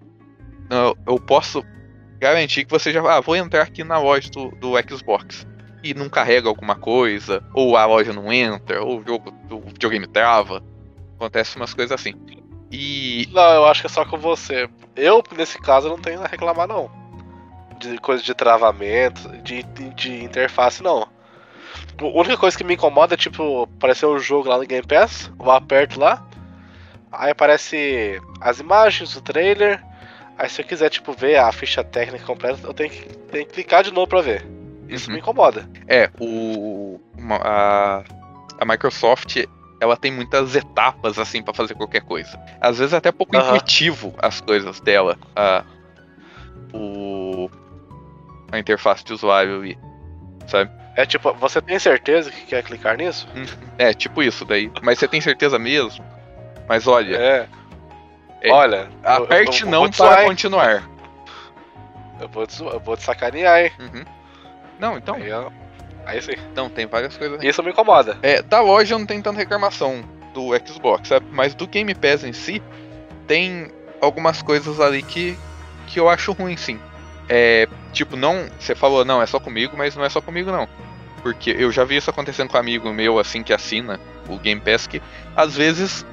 Eu, posso garantir que você já. Ah, vou entrar aqui na loja do, do Xbox. E não carrega alguma coisa, ou a loja não entra, ou o jogo do videogame trava. Acontece umas coisas assim. E. Não, eu acho que é só com você. Eu, nesse caso, não tenho a reclamar, não. De coisa de travamento, de, de, interface, não. A única coisa que me incomoda é, tipo, aparecer um jogo lá no Game Pass, eu aperto lá, aí aparece as imagens, o trailer, aí se eu quiser, tipo, ver a ficha técnica completa, eu tenho que, tenho que clicar de novo pra ver. Isso Uhum. me incomoda. É, o. a, a Microsoft. Ela tem muitas etapas assim pra fazer qualquer coisa. Às vezes é até pouco Aham. intuitivo as coisas dela. O, a interface de usuário ali. Sabe? É tipo, você tem certeza que quer clicar nisso? É, tipo isso daí. Mas você tem certeza mesmo? Mas olha, É. É. Olha, eu- aperte eu, eu não vou te para continuar. Eu vou te, eu vou te sacanear, hein? Uhum. Não, então, Aí, eu- aí sim. então tem várias coisas. Isso me incomoda. É, da loja não tem tanta reclamação do Xbox, sabe? Mas do Game Pass em si, tem algumas coisas ali que, que eu acho ruim, sim. É, tipo, não. Você falou, não, é só comigo, mas não é só comigo, não. Porque eu já vi isso acontecendo com um amigo meu, assim, que assina o Game Pass, que às vezes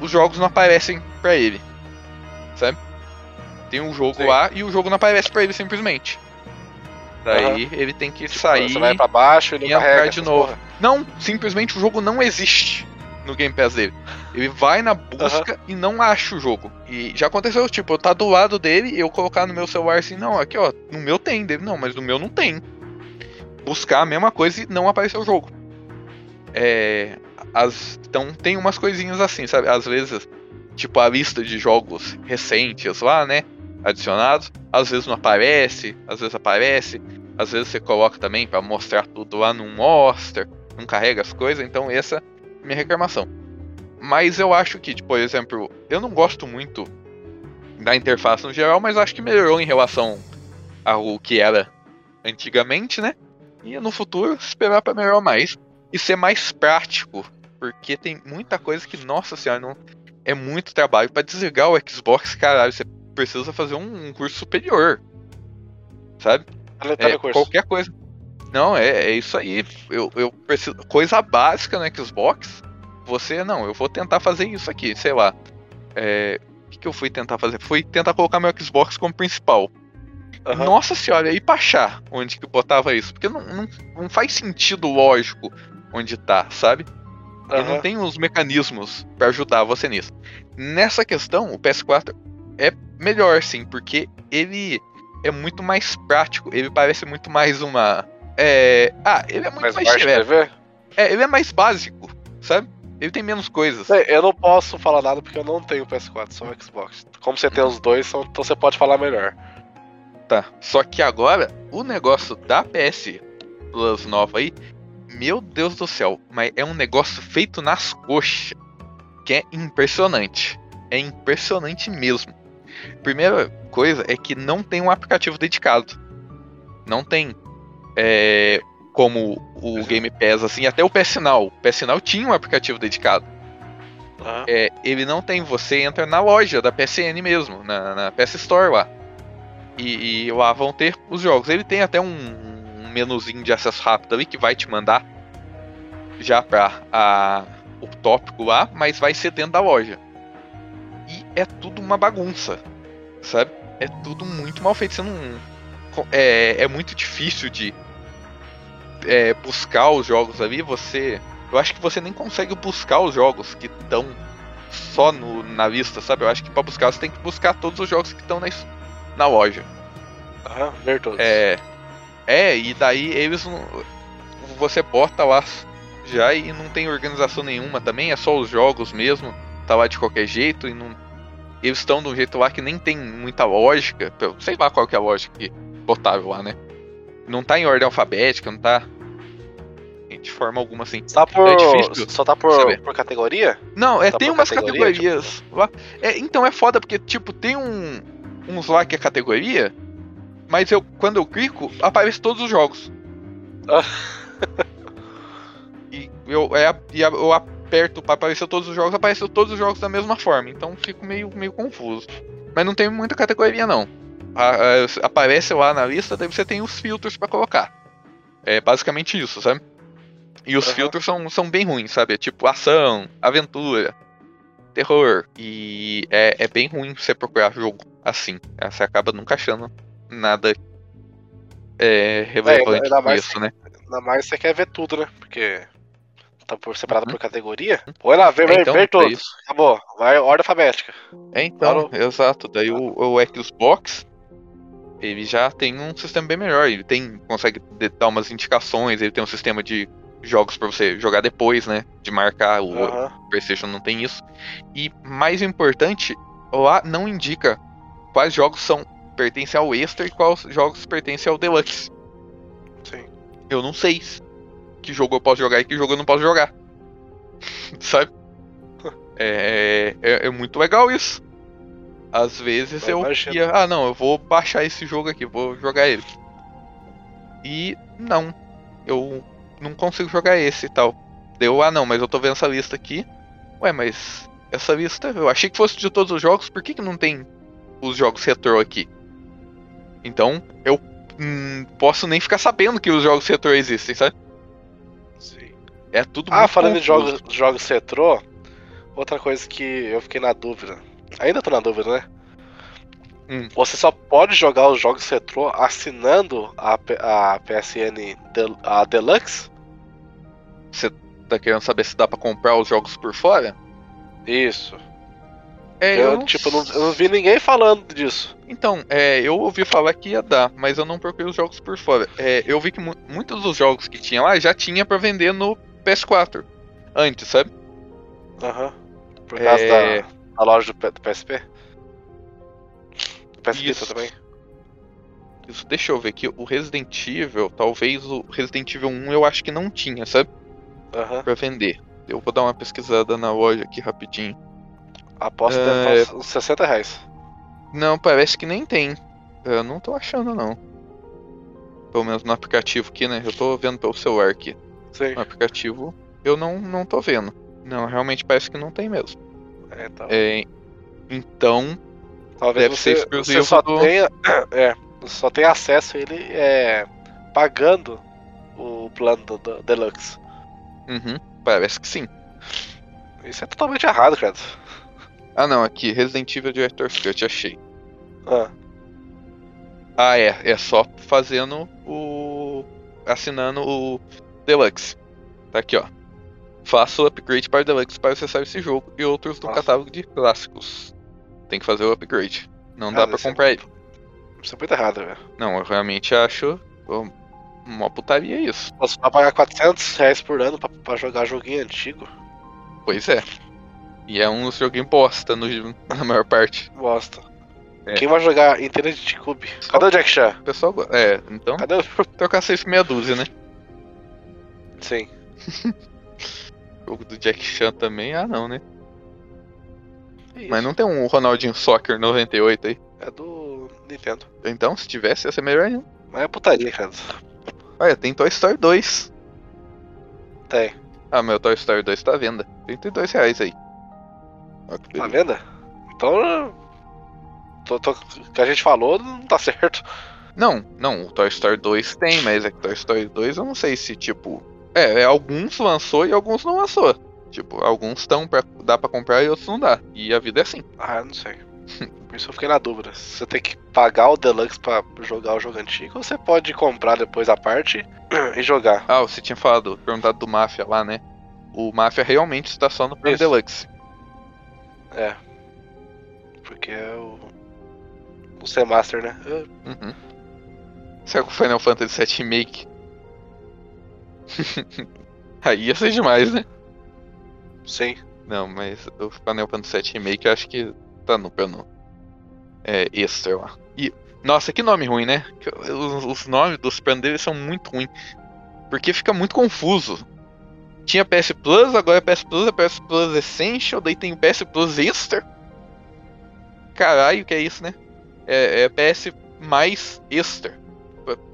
os jogos não aparecem pra ele. Sabe? Tem um jogo Sim. lá e o jogo não aparece pra ele simplesmente. Daí ele tem que sair Você vai pra baixo e e entrar carrega. de novo. porra. Não, simplesmente o jogo não existe no Game Pass dele. Ele vai na busca e não acha o jogo. E já aconteceu, tipo, eu tá do lado dele e eu colocar no meu celular assim, não, aqui ó, no meu tem dele, não, mas no meu não tem. Buscar a mesma coisa e não aparecer o jogo. É. As, então tem umas coisinhas assim, sabe? Às vezes, tipo, a lista de jogos recentes lá, né? Adicionados, às vezes não aparece, às vezes aparece, às vezes você coloca também pra mostrar tudo lá, não mostra, não carrega as coisas, então essa minha reclamação. Mas eu acho que, tipo, por exemplo, eu não gosto muito da interface no geral, mas acho que melhorou em relação ao que era antigamente, né? E no futuro esperar pra melhorar mais e ser mais prático, porque tem muita coisa que, nossa senhora, não é muito trabalho Pra desligar o Xbox, caralho, você precisa fazer um, um curso superior. Sabe? É, qualquer coisa. Não, é, é isso aí. Eu, eu preciso. Coisa básica no Xbox. Você, não, eu vou tentar fazer isso aqui, sei lá. É, o que, que eu fui tentar fazer? Fui tentar colocar meu Xbox como principal. Aham. Nossa senhora, e pra achar onde que botava isso? Porque não, não, não faz sentido lógico onde tá, sabe? Ele não tem os mecanismos pra ajudar você nisso. Nessa questão, o PS4 é melhor, sim, porque ele é muito mais prático. Ele parece muito mais uma. É... Ah, ele é muito mais. TV? É, ele é mais básico, sabe? Ele tem menos coisas. Eu não posso falar nada porque eu não tenho PS4, só o Xbox. Como você tem os dois, são- então você pode falar melhor. Tá. Só que agora, o negócio da PS Plus nova aí, meu Deus do céu, mas é um negócio feito nas coxas, que é impressionante. É impressionante mesmo. Primeira coisa é que não tem um aplicativo dedicado. Não tem. É, como o Game Pass, assim, até o PS Now. O PS Now tinha um aplicativo dedicado. Aham. é, ele não tem. Você entra na loja da PSN mesmo, na, na PS Store lá. E, e lá vão ter os jogos. Ele tem até um, um menuzinho de acesso rápido ali que vai te mandar já pra a, o tópico lá, mas vai ser dentro da loja. E é tudo uma bagunça, sabe? É tudo muito mal feito. Você não. É, é muito difícil de é, buscar os jogos ali. Você. Eu acho que você nem consegue buscar os jogos que estão só no, na lista, sabe? Eu acho que pra buscar você tem que buscar todos os jogos que estão na, na loja. Aham, ver todos. É. É, e daí eles não. Você bota lá já e não tem organização nenhuma também, é só os jogos mesmo, tá lá de qualquer jeito e não. Eles estão de um jeito lá que nem tem muita lógica. Sei lá qual que é a lógica que botaram lá, né? Não tá em ordem alfabética, não tá. De forma alguma assim. Tá por, É difícil só tá por, saber. por categoria? Não, é, Tá tem umas categoria, categorias lá. É, então é foda porque, tipo, tem um, uns lá que é categoria, mas eu quando eu clico, aparece todos os jogos. Ah. e eu, é, eu aperto pra aparecer todos os jogos, apareceu todos os jogos da mesma forma. Então fico meio, meio confuso. Mas não tem muita categoria, não. A- a- aparece lá na lista, daí você tem os filtros pra colocar. É basicamente isso, sabe? E os Aham. filtros são, são bem ruins, sabe? É tipo ação, aventura, terror. E é, é bem ruim você procurar jogo assim. É, Você acaba nunca achando nada é, relevante mais isso, né? Ainda mais você quer ver tudo, né? Porque tá por separado por categoria. Põe lá, ver, ver, Uhum. então, ver é todos. isso. Acabou. Vai ordem alfabética. É, então, Parou. exato. Daí o, o Xbox, ele já tem um sistema bem melhor. Ele tem, consegue dar umas indicações, ele tem um sistema de jogos pra você jogar depois, né? De marcar. O Aham. PlayStation não tem isso. E mais importante, lá não indica quais jogos são pertencem ao extra e quais jogos pertencem ao deluxe. Sim. Eu não sei que jogo eu posso jogar e que jogo eu não posso jogar. Sabe? É, é, é muito legal isso. Às vezes Eu eu ia, ah não, eu vou baixar esse jogo aqui, vou jogar ele. E não, eu não consigo jogar esse e tal. Deu, ah não, mas eu tô vendo essa lista aqui. Ué, mas essa lista, eu achei que fosse de todos os jogos, por que, que não tem os jogos retrô aqui? Então, eu hum, posso nem ficar sabendo que os jogos retrô existem, sabe? Sim. É tudo Ah, falando de confuso. jogos, jogos retrô, outra coisa que eu fiquei na dúvida. Ainda tô na dúvida, né? Hum. Você só pode jogar os jogos retrô assinando a, a PSN Del- a Deluxe? Você tá querendo saber se dá pra comprar os jogos por fora? Isso. É, eu, não tipo, não, eu não vi ninguém falando disso. Então, é, eu ouvi falar que ia dar, mas eu não procurei os jogos por fora. É, eu vi que mu- muitos dos jogos que tinha lá já tinha pra vender no PS4. Antes, sabe? Aham. Por causa É. da, da loja do, do PSP? Do PSP Isso. também? Isso, deixa eu ver aqui. O Resident Evil, talvez o Resident Evil 1 eu acho que não tinha, sabe? Aham. Pra vender. Eu vou dar uma pesquisada na loja aqui rapidinho. Aposto que É. deve estar uns 60 reais. Não, parece que nem tem. Eu não tô achando, não. Pelo menos no aplicativo aqui, né? Eu tô vendo pelo celular aqui. Sim. No aplicativo eu não, não tô vendo. Não, realmente parece que não tem mesmo. É, então. É, então, Talvez deve ser você, exclusivo você só do- tenha. É, só tenha acesso ele é, pagando o plano do, do Deluxe. Uhum, parece que sim. Isso é totalmente errado, cara. Ah não, aqui, Resident Evil Director's Cut, achei. Ah, Ah, é, é só fazendo o. assinando o Deluxe. Tá aqui, ó. Faça o upgrade para o Deluxe para acessar esse jogo e outros do Nossa. catálogo de clássicos. Tem que fazer o upgrade. Não dá pra é comprar ele. isso é muito errado, velho. Não, eu realmente acho uma putaria isso. Você vai pagar 400 reais por ano pra, pra jogar joguinho antigo? Pois é. E é um joguinho bosta no, na maior parte. Bosta. É. Quem vai jogar Infinity Cube? Cadê o Jack Chan? O pessoal. É, então Cadê o. trocar seis por meia dúzia, né? Sim. jogo do Jack Chan também, ah não, né? É Mas não tem um Ronaldinho Soccer 98 aí. É do Nintendo. Então, se tivesse, ia ser melhor ainda. Mas é putaria, cara. Olha, tem Toy Story 2. Tem. Ah, meu Toy Story 2 tá à venda. 32 reais aí. Olha que Tá beleza. vendo? Então. tô- tô- O que a gente falou não tá certo. Não, não, o Toy Story 2 tem, mas é que Toy Story 2 eu não sei se, tipo. É, é, alguns lançou e alguns não lançou. Tipo, alguns estão pra, dá pra comprar e outros não dá. E a vida é assim. Ah, eu não sei. Por isso eu fiquei na dúvida. Você tem que pagar o Deluxe pra jogar o jogo antigo ou você pode comprar depois a parte e jogar? Ah, você tinha falado, perguntado do Mafia lá, né? O Mafia realmente está só no Isso. Deluxe. É. Porque é o. O C-Master, né? Uhum. Será que o Final Fantasy VII Remake? Aí ia ser demais, né? Sim. Não, mas o Final Fantasy VII Remake eu acho que tá no plano é, extra lá. E, nossa, que nome ruim, né? Os, os nomes dos planos deles são muito ruins. Porque fica muito confuso. Tinha PS Plus, agora é PS Plus, é PS Plus Essential, daí tem PS Plus Extra. Caralho, que é isso, né? É, é PS mais Extra.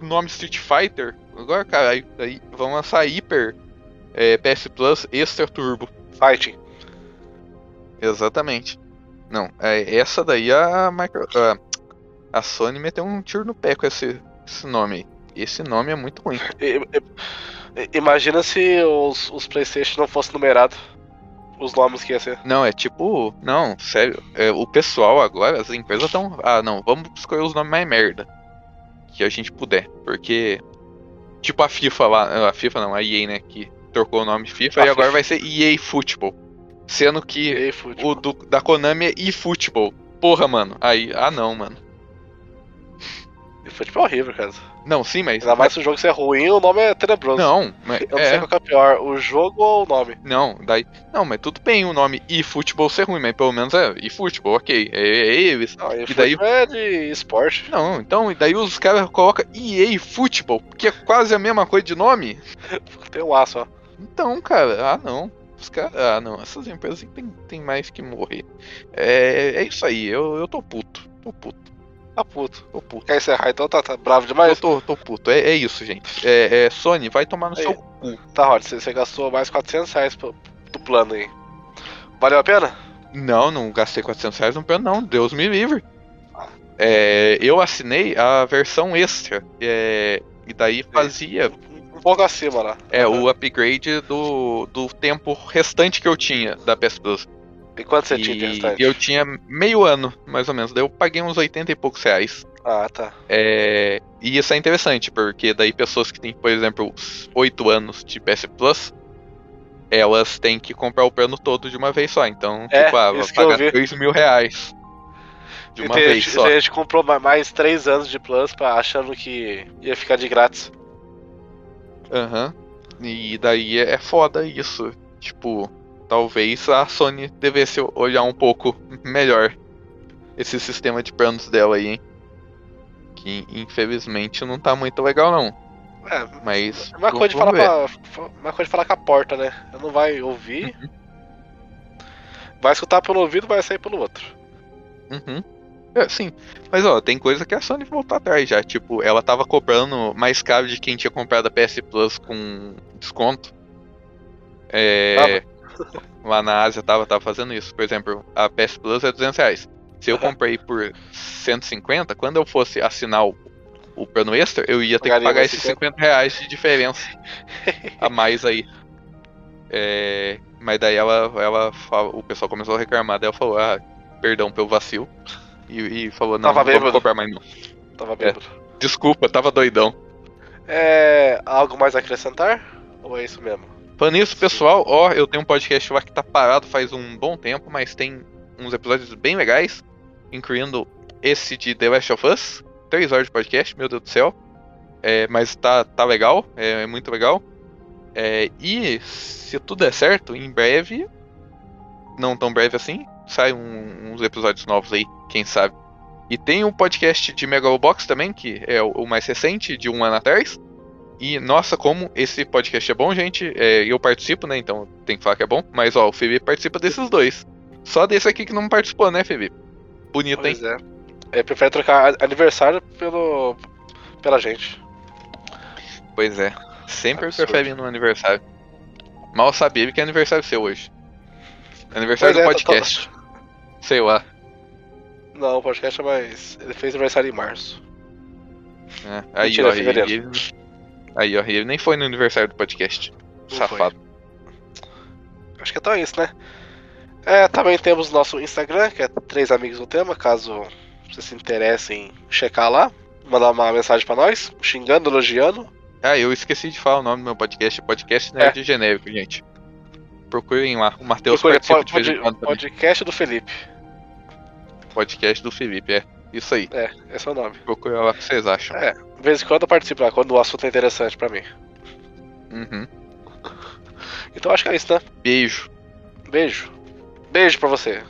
Nome Street Fighter. Agora, caralho, daí vão lançar Hyper é, PS Plus Extra Turbo. Fighting. Exatamente. Não, é, essa daí a, micro, a, a Sony meteu um tiro no pé com esse, esse nome aí. Esse nome é muito ruim. Imagina se os, os Playstation não fossem numerados. Os nomes que ia ser. Não, é tipo. Não, sério. é, o pessoal agora, as empresas estão. Ah, não, vamos escolher os nomes mais merda. Que a gente puder. Porque. Tipo a FIFA lá. A FIFA não, a EA, né? Que trocou o nome FIFA A e agora FIFA. vai ser EA Football. Sendo que o do, da Konami é eFootball. Porra, mano. Aí. Ah, não, mano. E futebol é horrível, cara. Não, sim, mas. Ainda mais se o jogo ser ruim, o nome é tenebroso. Não, mas. Eu não é. sei qual que é pior, o jogo ou o nome. Não, daí. Não, mas tudo bem o nome eFootball ser ruim, mas pelo menos é eFootball, ok. É, é eles. Não, e, E daí- é de esporte. Não, então, e daí os caras colocam EA Football, que é quase a mesma coisa de nome. Tem um A só. Então, cara, ah não. Os caras. Ah não, essas empresas tem, tem mais que morrer. É, é isso aí, eu, eu tô puto. Tô puto, Tá puto. tô puto. Quer encerrar então? Tá, tá bravo Eu demais? tô, tô puto. É, é isso, gente. É, é, Sony, vai tomar no Aí. seu cu. Tá, Rod, você, você gastou mais 400 reais pro, do plano aí. Valeu a pena? Não, não gastei 400 reais no plano, não. Deus me livre. É, eu assinei a versão extra. é, e daí fazia Um pouco acima lá. é, o upgrade do, do tempo restante que eu tinha da PS Plus. E quanto você tinha de E restante? eu tinha meio ano, mais ou menos. Daí eu paguei uns 80 e poucos reais. Ah, tá. É, e isso é interessante, porque daí pessoas que têm, por exemplo, 8 anos de PS Plus, elas têm que comprar o plano todo de uma vez só. Então, É, tipo, ah, vou pagar vi. 2 mil reais de E uma tem vez só. tem gente comprou ma- mais 3 anos de Plus pra, achando que ia ficar de grátis. Aham. E daí é é foda isso. Tipo, talvez a Sony devesse olhar um pouco melhor esse sistema de planos dela aí, hein? Que infelizmente não tá muito legal não. É, Mas. é uma coisa, de falar pra, uma coisa de falar com a porta, né? Ela não vai ouvir. Vai escutar pelo ouvido, vai sair pelo outro. Uhum. É, sim. Mas ó, tem coisa que a Sony voltou atrás já. Tipo, ela tava cobrando mais caro de quem tinha comprado a PS Plus com desconto. É. Lá na Ásia tava, tava fazendo isso. Por exemplo, a PS Plus é 200 reais. Se eu comprei por 150, quando eu fosse assinar o, o plano extra, eu ia ter que pagar esses 50 reais de diferença a mais aí. É, mas daí ela, ela o pessoal começou a reclamar, daí ela falou, ah, perdão pelo vacilo. E, e falou, não, Tava não vamos comprar mais não. Tava bêbado. Desculpa, tava doidão. É. Algo mais a acrescentar? Ou é isso mesmo? Falando nisso, pessoal, ó, eu tenho um podcast lá que tá parado faz um bom tempo, mas tem uns episódios bem legais, incluindo esse de The Last of Us. Três horas de podcast, meu Deus do céu. É, mas tá, tá legal, é, é muito legal. É, e se tudo der certo, em breve, não tão breve assim, sai um- uns episódios novos aí, quem sabe. E tem um podcast de Megalobox também, que é o, o mais recente, de um ano atrás. E nossa, como esse podcast é bom, gente. É, eu participo, né? Então tem que falar que é bom. Mas ó, o Felipe participa desses dois. Só desse aqui que não participou, né, Felipe? Bonito, hein? Pois é. É, prefere trocar aniversário pelo. pela gente. Pois é. Sempre Absurdo. prefere no aniversário. Mal sabia que é aniversário seu hoje. Aniversário Pois do é, podcast. Tô, Sei lá. Não, o podcast é mais. Ele fez aniversário em março. É, aí, Mentira, ó, é ele, fevereiro. ele- aí, ó, ele nem foi no aniversário do podcast. Não Safado. Acho que é isso, né? É, também temos nosso Instagram, que é Três Amigos no Tema, caso você se interesse em checar lá. Mandar uma mensagem pra nós, xingando, elogiando. Ah, eu esqueci de falar o nome do meu podcast. Podcast Nerd Genérico, gente. Procurem lá. O Matheus participa pod- de pod- podcast do Felipe. Podcast do Felipe, é. Isso aí. É, esse é o nome. Procura lá o que vocês acham. É. De vez em quando eu participo lá, quando o assunto é interessante pra mim. Uhum. Então acho que é isso, né? Beijo. Beijo. Beijo pra você.